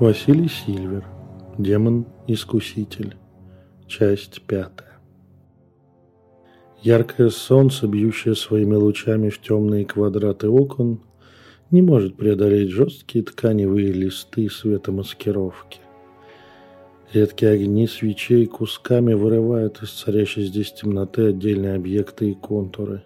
Василий Сильвер. Демон-искуситель. Часть пятая. Яркое солнце, бьющее своими лучами в темные квадраты окон, не может преодолеть жесткие тканевые листы светомаскировки. Редкие огни свечей кусками вырывают из царящей здесь темноты отдельные объекты и контуры.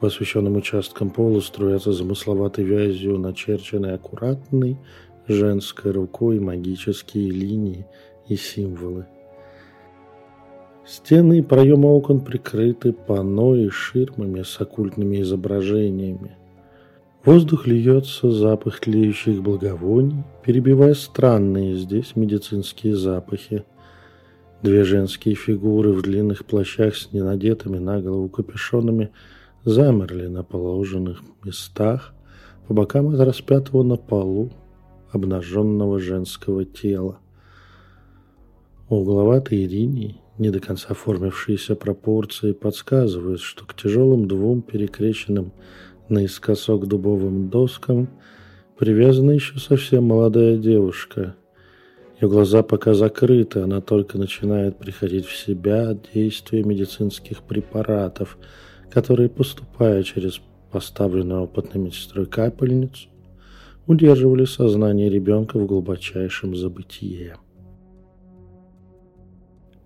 По освещенным участкам пола струятся замысловатой вязью начерченный аккуратный женской рукой магические линии и символы. Стены и проемы окон прикрыты панно и ширмами с оккультными изображениями. Воздух льется запах тлеющих благовоний, перебивая странные здесь медицинские запахи. Две женские фигуры в длинных плащах с ненадетыми на голову капюшонами замерли на положенных местах по бокам от распятого на полу обнаженного женского тела. Угловатые линии, не до конца оформившиеся пропорции, подсказывают, что к тяжелым двум перекрещенным наискосок дубовым доскам привязана еще совсем молодая девушка. Ее глаза пока закрыты, она только начинает приходить в себя от действия медицинских препаратов, которые, поступая через поставленную опытной медсестрой капельницу, удерживали сознание ребенка в глубочайшем забытие.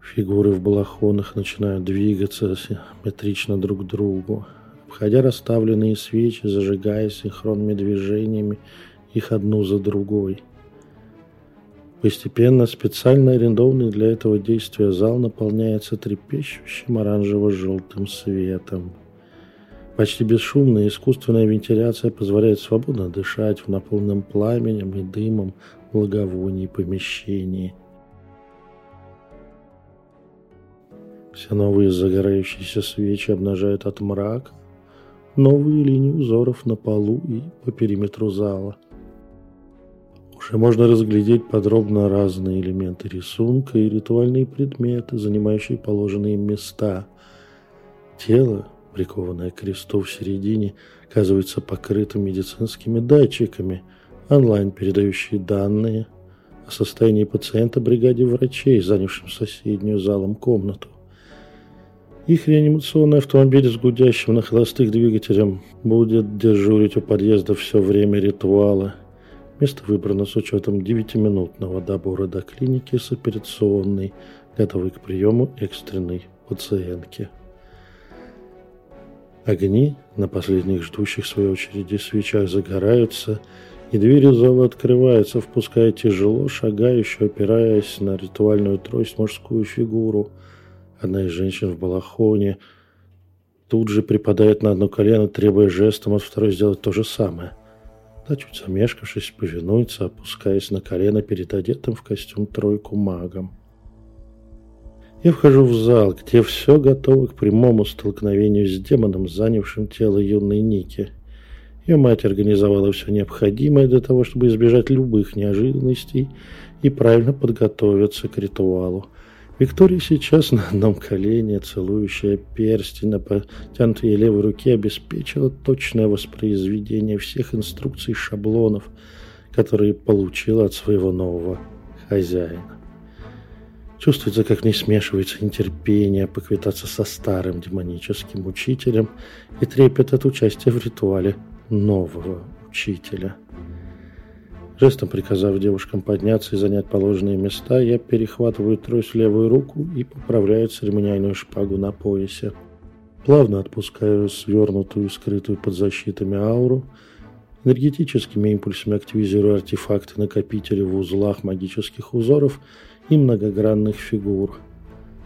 Фигуры в балахонах начинают двигаться симметрично друг к другу, обходя расставленные свечи, зажигая синхронными движениями их одну за другой. Постепенно специально арендованный для этого действия зал наполняется трепещущим оранжево-желтым светом – Почти бесшумная искусственная вентиляция позволяет свободно дышать в наполненном пламенем и дымом благовоний помещении. Все новые загорающиеся свечи обнажают от мрака новые линии узоров на полу и по периметру зала. Уже можно разглядеть подробно разные элементы рисунка и ритуальные предметы, занимающие положенные места. Тело прикованное к кресту в середине, оказывается покрытым медицинскими датчиками, онлайн передающие данные о состоянии пациента бригаде врачей, занявшим соседнюю залом комнату. Их реанимационный автомобиль с гудящим на холостых двигателем будет дежурить у подъезда все время ритуала. Место выбрано с учетом 9-минутного добора до клиники с операционной, готовой к приему экстренной пациентки. Огни на последних ждущих своей очереди свечах загораются, и двери зала открываются, впуская тяжело шагающую, опираясь на ритуальную трость мужскую фигуру. Одна из женщин в балахоне тут же припадает на одно колено, требуя жестом от второй сделать то же самое. Та, чуть замешкавшись, повинуется, опускаясь на колено перед одетым в костюм тройку магом. Я вхожу в зал, где все готово к прямому столкновению с демоном, занявшим тело юной Ники. Ее мать организовала все необходимое для того, чтобы избежать любых неожиданностей и правильно подготовиться к ритуалу. Виктория сейчас на одном колене, целующая перстень на потянутой левой руке, обеспечила точное воспроизведение всех инструкций и шаблонов, которые получила от своего нового хозяина. Чувствуется, как в ней смешивается нетерпение поквитаться со старым демоническим учителем и трепет от участия в ритуале нового учителя. Жестом приказав девушкам подняться и занять положенные места, я перехватываю трость в левую руку и поправляю церемониальную шпагу на поясе. Плавно отпускаю свернутую, скрытую под защитами ауру, энергетическими импульсами активизирую артефакты-накопители в узлах магических узоров – и многогранных фигур.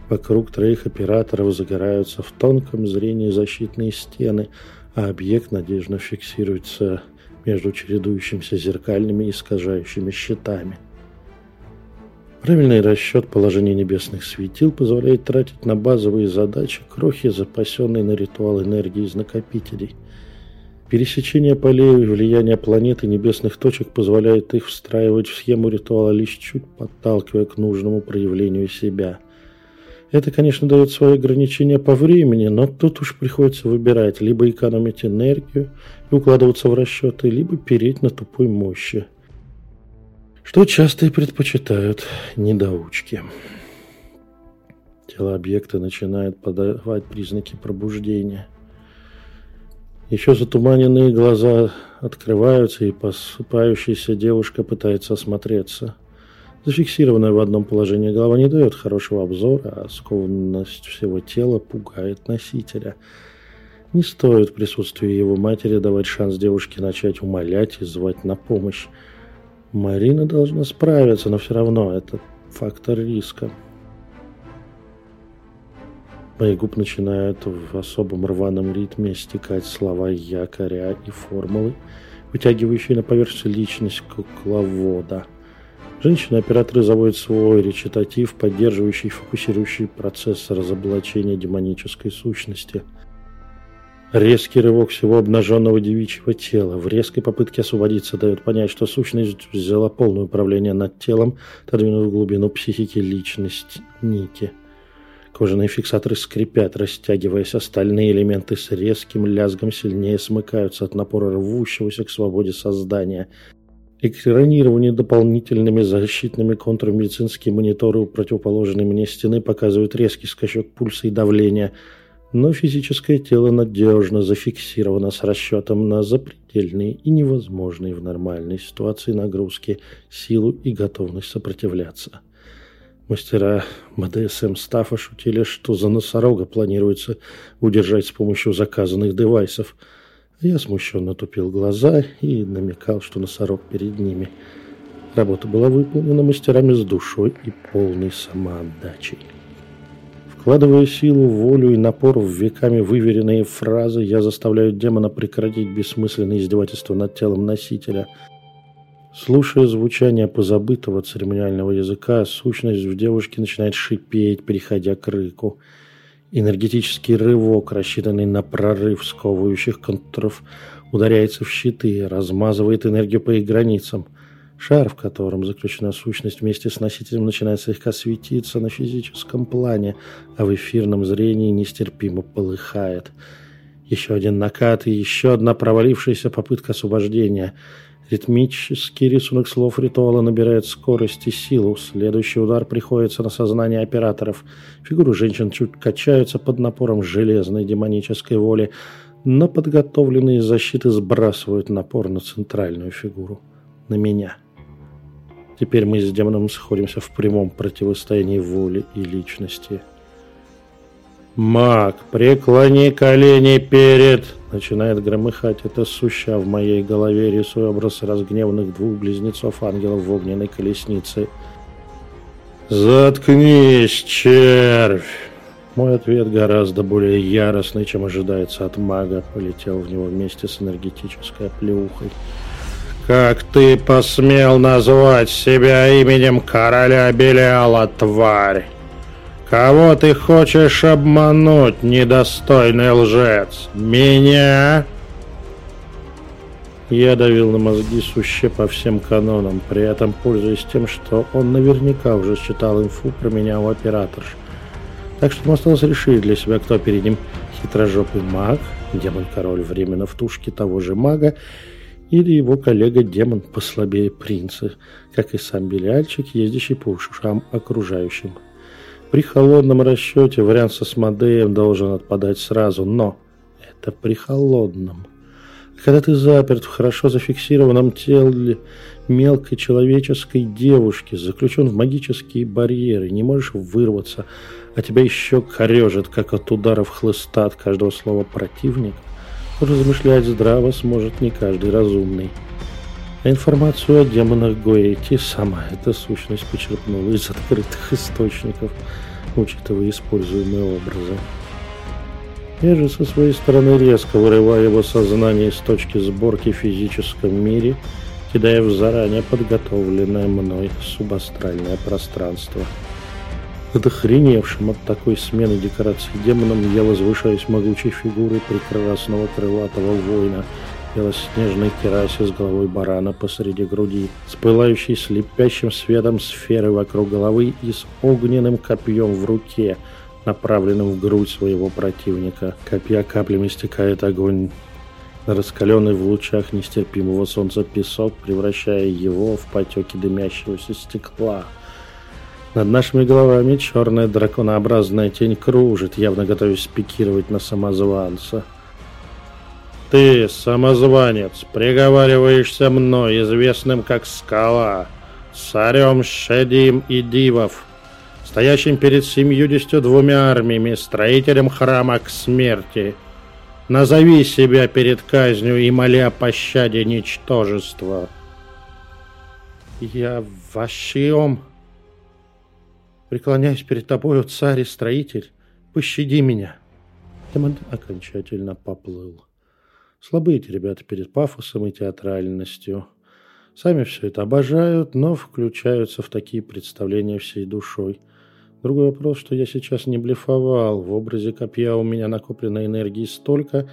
Вокруг троих операторов загораются в тонком зрении защитные стены, а объект надежно фиксируется между чередующимися зеркальными искажающими щитами. Правильный расчет положения небесных светил позволяет тратить на базовые задачи крохи, запасенные на ритуал энергии из накопителей – Пересечение полей и влияние планеты небесных точек позволяет их встраивать в схему ритуала лишь чуть подталкивая к нужному проявлению себя. Это, конечно, дает свои ограничения по времени, но тут уж приходится выбирать либо экономить энергию и укладываться в расчеты, либо переть на тупой мощи. что часто и предпочитают недоучки. Тело объекта начинает подавать признаки пробуждения. Еще затуманенные глаза открываются, и посыпающаяся девушка пытается осмотреться. Зафиксированная в одном положении голова не дает хорошего обзора, а скованность всего тела пугает носителя. Не стоит в присутствии его матери давать шанс девушке начать умолять и звать на помощь. Марина должна справиться, но все равно это фактор риска. Мои губ начинают в особом рваном ритме стекать слова якоря и формулы, вытягивающие на поверхность личность кукловода. Женщины-операторы заводят свой речитатив, поддерживающий и фокусирующий процесс разоблачения демонической сущности. Резкий рывок всего обнаженного девичьего тела в резкой попытке освободиться дает понять, что сущность взяла полное управление над телом, отодвинув в глубину психики личность Ники – Кожаные фиксаторы скрипят, растягиваясь, остальные элементы с резким лязгом сильнее смыкаются от напора рвущегося к свободе создания. Экранирование дополнительными защитными контурами медицинские мониторы у противоположной мне стены показывают резкий скачок пульса и давления, но физическое тело надежно зафиксировано с расчетом на запредельные и невозможные в нормальной ситуации нагрузки, силу и готовность сопротивляться. Мастера БДСМ стафа шутили, что за носорога планируется удержать с помощью заказанных девайсов. Я смущенно тупил глаза и намекал, что носорог перед ними. Работа была выполнена мастерами с душой и полной самоотдачей. Вкладывая силу, волю и напор в веками выверенные фразы, я заставляю демона прекратить бессмысленное издевательство над телом носителя – Слушая звучание позабытого церемониального языка, сущность в девушке начинает шипеть, переходя к рыку. Энергетический рывок, рассчитанный на прорыв сковывающих контуров, ударяется в щиты, размазывает энергию по их границам. Шар, в котором заключена сущность вместе с носителем, начинает слегка светиться на физическом плане, а в эфирном зрении нестерпимо полыхает. Еще один накат и еще одна провалившаяся попытка освобождения – Ритмический рисунок слов ритуала набирает скорость и силу. Следующий удар приходится на сознание операторов. Фигуры женщин чуть качаются под напором железной демонической воли, но подготовленные защиты сбрасывают напор на центральную фигуру. На меня. Теперь мы с демоном сходимся в прямом противостоянии воли и личности. «Маг, преклони колени перед...» Начинает громыхать это суща в моей голове, рисуя образ разгневанных двух близнецов-ангелов в огненной колеснице. «Заткнись, червь!» Мой ответ гораздо более яростный, чем ожидается от мага, полетел в него вместе с энергетической плюхой. «Как ты посмел назвать себя именем короля Белиала, тварь?» Кого ты хочешь обмануть, недостойный лжец? Меня? Я давил на мозги суще по всем канонам, при этом пользуясь тем, что он наверняка уже считал инфу про меня у операторш. Так что ему осталось решить для себя, кто перед ним хитрожопый маг, демон-король временно в тушке того же мага, или его коллега-демон послабее принца, как и сам Белиальчик, ездящий по ушам окружающим. При холодном расчете вариант со Смодеем должен отпадать сразу, но это при холодном. Когда ты заперт в хорошо зафиксированном теле мелкой человеческой девушки, заключен в магические барьеры, не можешь вырваться, а тебя еще корежит, как от ударов хлыста от каждого слова противник, размышлять здраво сможет не каждый разумный. Информацию о демонах Гоэти сама эта сущность почерпнула из открытых источников, учитывая используемые образы. Я же со своей стороны резко вырываю его сознание из точки сборки в физическом мире, кидая в заранее подготовленное мной субастральное пространство. Отохреневшим от такой смены декораций демоном я возвышаюсь могучей фигурой прекрасного крылатого воина – белоснежной керасе с головой барана посреди груди, с пылающей слепящим светом сферы вокруг головы и с огненным копьем в руке, направленным в грудь своего противника. Копья каплями стекает огонь раскаленный в лучах нестерпимого солнца песок, превращая его в потеки дымящегося стекла. Над нашими головами черная драконообразная тень кружит, явно готовясь спикировать на самозванца. «Ты, самозванец, приговариваешься мной, известным как Скала, царем Шедим и Дивов, стоящим перед семьюдесятью двумя армиями, строителем храма к смерти. Назови себя перед казнью и моли о пощаде ничтожества. Я Вашиом, преклоняюсь перед тобою, царь и строитель, пощади меня. Демон окончательно поплыл. Слабые эти ребята перед пафосом и театральностью. Сами все это обожают, но включаются в такие представления всей душой – Другой вопрос, что я сейчас не блефовал. В образе копья у меня накопленной энергии столько,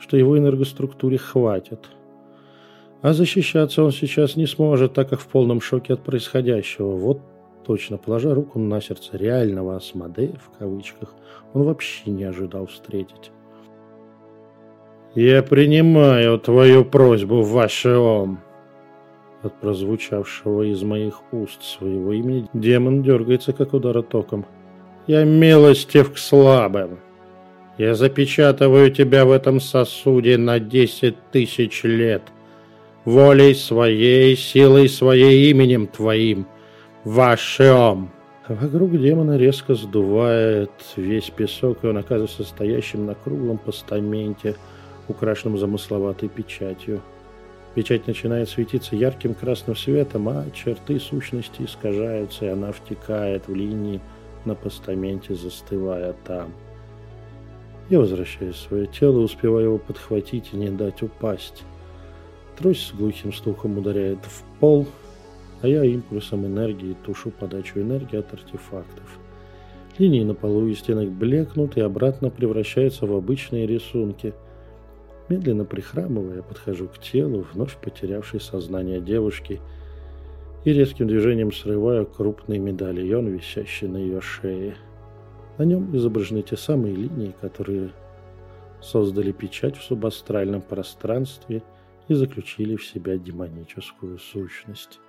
что его энергоструктуре хватит. А защищаться он сейчас не сможет, так как в полном шоке от происходящего. Вот точно, положа руку на сердце реального Асмодея, в кавычках, он вообще не ожидал встретить. «Я принимаю твою просьбу, ваше ом», от прозвучавшего из моих уст своего имени демон дергается, как удара током. «Я милостив к слабым. Я запечатываю тебя в этом сосуде на десять тысяч лет. Волей своей, силой своей, именем твоим. Вашем!» Вокруг демона резко сдувает весь песок, и он оказывается стоящим на круглом постаменте, украшенном замысловатой печатью. Печать начинает светиться ярким красным светом, а черты сущности искажаются, и она втекает в линии на постаменте, застывая там. Я возвращаюсь в свое тело, успеваю его подхватить и не дать упасть. Трость с глухим стуком ударяет в пол, а я импульсом энергии тушу подачу энергии от артефактов. Линии на полу и стенах блекнут и обратно превращаются в обычные рисунки – Медленно прихрамывая, подхожу к телу, вновь потерявшей сознание девушки, и резким движением срываю крупный медальон, висящий на ее шее. На нем изображены те самые линии, которые создали печать в субастральном пространстве и заключили в себя демоническую сущность.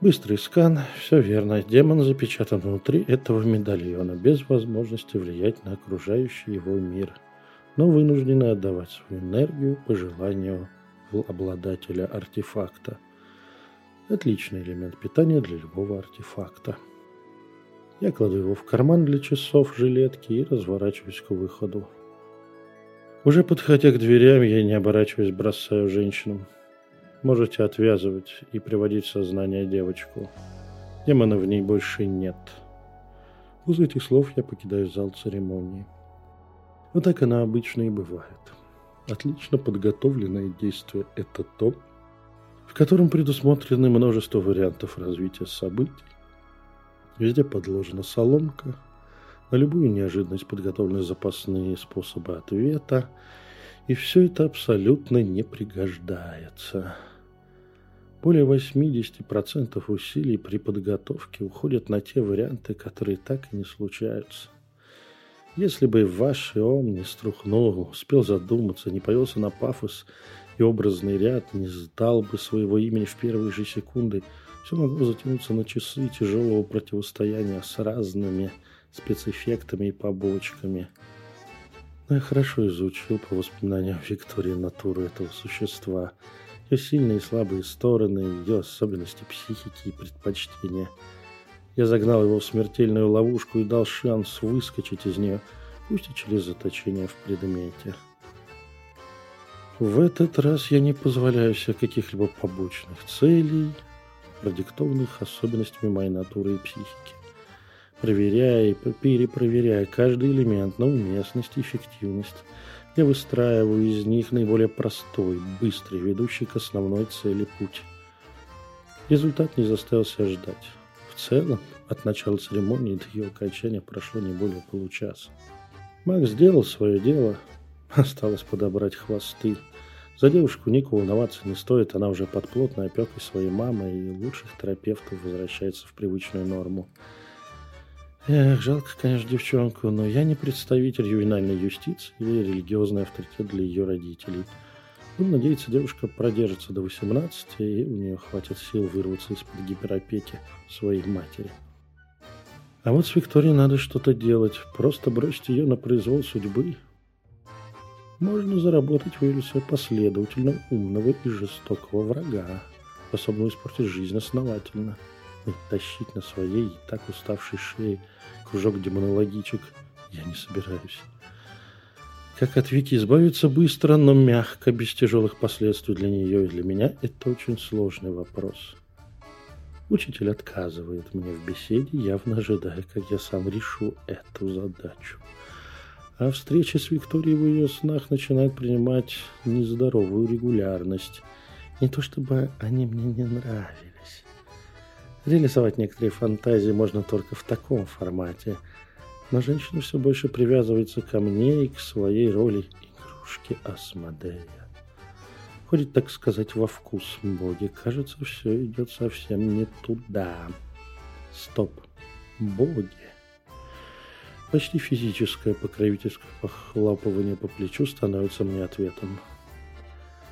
Быстрый скан, все верно, демон запечатан внутри этого медальона, без возможности влиять на окружающий его мир – но вынуждены отдавать свою энергию по желанию обладателя артефакта. Отличный элемент питания для любого артефакта. Я кладу его в карман для часов жилетки и разворачиваюсь к выходу. Уже подходя к дверям, я не оборачиваясь бросаю женщинам. Можете отвязывать и приводить в сознание девочку. Демона в ней больше нет. После этих слов я покидаю зал церемонии. Вот так она обычно и бывает. Отлично подготовленное действие – это то, в котором предусмотрены множество вариантов развития событий. Везде подложена соломка, на любую неожиданность подготовлены запасные способы ответа, и все это абсолютно не пригождается. Более 80% усилий при подготовке уходят на те варианты, которые так и не случаются. Если бы ваш ом не струхнул, успел задуматься, не появился на пафос и образный ряд, не сдал бы своего имени в первые же секунды, все могло затянуться на часы тяжелого противостояния с разными спецэффектами и побочками. Но я хорошо изучил по воспоминаниям Виктории натуру этого существа, ее сильные и слабые стороны, ее особенности психики и предпочтения – я загнал его в смертельную ловушку и дал шанс выскочить из нее, пусть и через заточение в предмете. В этот раз я не позволяю себе каких-либо побочных целей, продиктованных особенностями моей натуры и психики. Проверяя и перепроверяя каждый элемент на уместность и эффективность, я выстраиваю из них наиболее простой, быстрый, ведущий к основной цели путь. Результат не заставил себя ждать. В целом, от начала церемонии до ее окончания прошло не более получаса. Маг сделал свое дело, осталось подобрать хвосты. За девушку Нику волноваться не стоит, она уже под плотной опекой своей мамы и лучших терапевтов возвращается в привычную норму. Эх, жалко, конечно, девчонку, но я не представитель ювенальной юстиции или религиозный авторитет для ее родителей. Будем надеяться, девушка продержится до 18, и у нее хватит сил вырваться из-под гиперопеки своей матери. А вот с Викторией надо что-то делать. Просто бросить ее на произвол судьбы. Можно заработать в Элисе последовательно умного и жестокого врага, способного испортить жизнь основательно и тащить на своей и так уставшей шее кружок демонологичек я не собираюсь. Как от Вики избавиться быстро, но мягко, без тяжелых последствий для нее и для меня, это очень сложный вопрос. Учитель отказывает мне в беседе, явно ожидая, как я сам решу эту задачу. А встреча с Викторией в ее снах начинает принимать нездоровую регулярность. Не то чтобы они мне не нравились. Реализовать некоторые фантазии можно только в таком формате. Но женщина все больше привязывается ко мне и к своей роли игрушки Асмодея. Ходит, так сказать, во вкус боги. Кажется, все идет совсем не туда. Стоп. Боги. Почти физическое покровительское похлопывание по плечу становится мне ответом.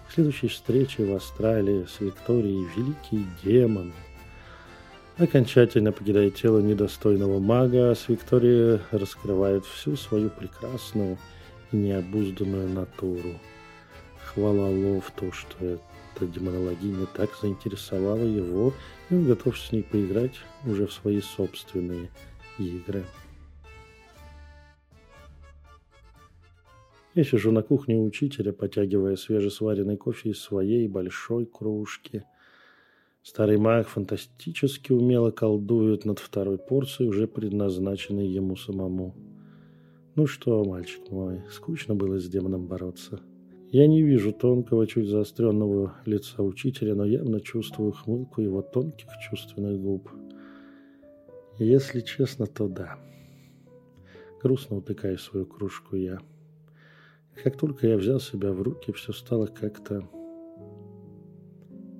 К следующей встрече в Австралии с Викторией великий демон – окончательно покидает тело недостойного мага, с Викторией раскрывает всю свою прекрасную и необузданную натуру. Хвала Лофту, что эта демонологиня так заинтересовала его, и он готов с ней поиграть уже в свои собственные игры. Я сижу на кухне у учителя, потягивая свежесваренный кофе из своей большой кружки – Старый маг фантастически умело колдует над второй порцией, уже предназначенной ему самому. Ну что, мальчик мой, скучно было с демоном бороться. Я не вижу тонкого, чуть заостренного лица учителя, но явно чувствую хмылку его тонких чувственных губ. Если честно, то да. Грустно утыкаю свою кружку я. Как только я взял себя в руки, все стало как-то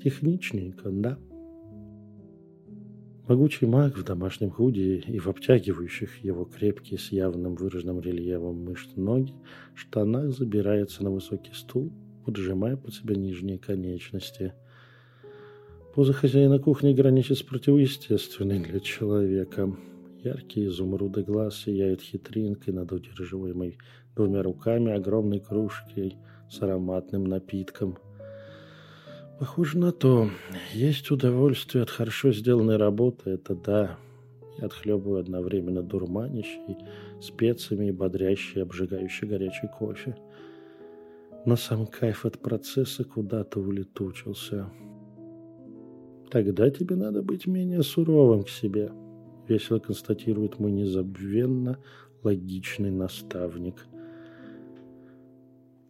Техничненько, да. Могучий маг в домашнем худи и в обтягивающих его крепкие с явным выраженным рельефом мышц ноги штанах забирается на высокий стул, поджимая под себя нижние конечности. Поза хозяина кухни граничит с противоестественной для человека. Яркие изумруды глаз сияют хитринкой над удерживаемой двумя руками огромной кружкой с ароматным напитком – Похоже на то. Есть удовольствие от хорошо сделанной работы, это да. Я отхлебываю одновременно дурманящий, специями и бодрящий, обжигающий горячий кофе. Но сам кайф от процесса куда-то улетучился. Тогда тебе надо быть менее суровым к себе, весело констатирует мой незабвенно логичный наставник –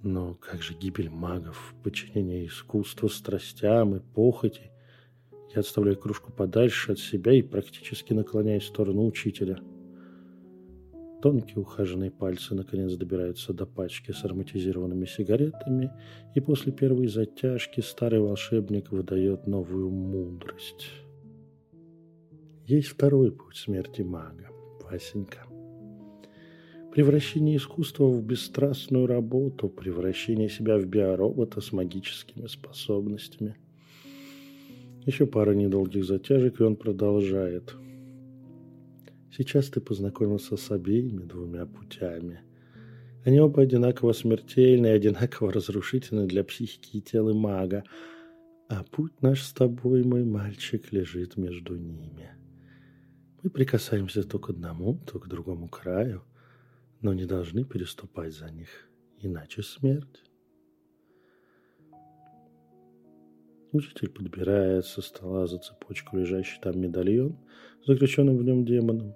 но как же гибель магов, подчинение искусству, страстям и похоти? Я отставляю кружку подальше от себя и практически наклоняюсь в сторону учителя. Тонкие ухоженные пальцы наконец добираются до пачки с ароматизированными сигаретами, и после первой затяжки старый волшебник выдает новую мудрость. Есть второй путь смерти мага, Васенька превращение искусства в бесстрастную работу, превращение себя в биоробота с магическими способностями. Еще пара недолгих затяжек, и он продолжает. Сейчас ты познакомился с обеими двумя путями. Они оба одинаково смертельны и одинаково разрушительны для психики и тела мага. А путь наш с тобой, мой мальчик, лежит между ними. Мы прикасаемся то к одному, то к другому краю – но не должны переступать за них, иначе смерть. Учитель подбирает со стола за цепочку лежащий там медальон, заключенным в нем демоном.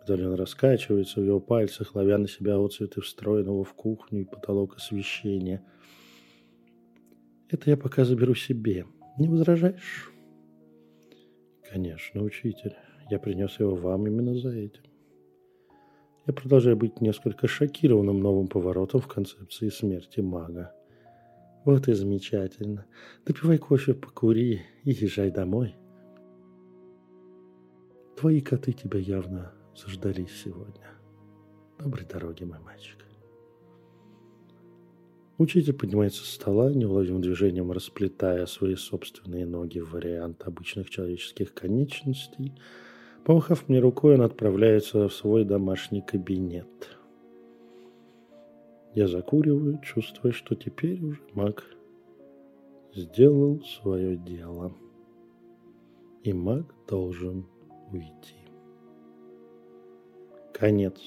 Медальон раскачивается в его пальцах, ловя на себя отцветы встроенного в кухню и потолок освещения. Это я пока заберу себе. Не возражаешь? Конечно, учитель. Я принес его вам именно за этим. Я продолжаю быть несколько шокированным новым поворотом в концепции смерти мага. Вот и замечательно. Допивай кофе, покури и езжай домой. Твои коты тебя явно заждались сегодня. Доброй дороги, мой мальчик. Учитель поднимается с стола, неуловимым движением расплетая свои собственные ноги в вариант обычных человеческих конечностей. Помахав мне рукой, он отправляется в свой домашний кабинет. Я закуриваю, чувствуя, что теперь уже маг сделал свое дело. И маг должен уйти. Конец.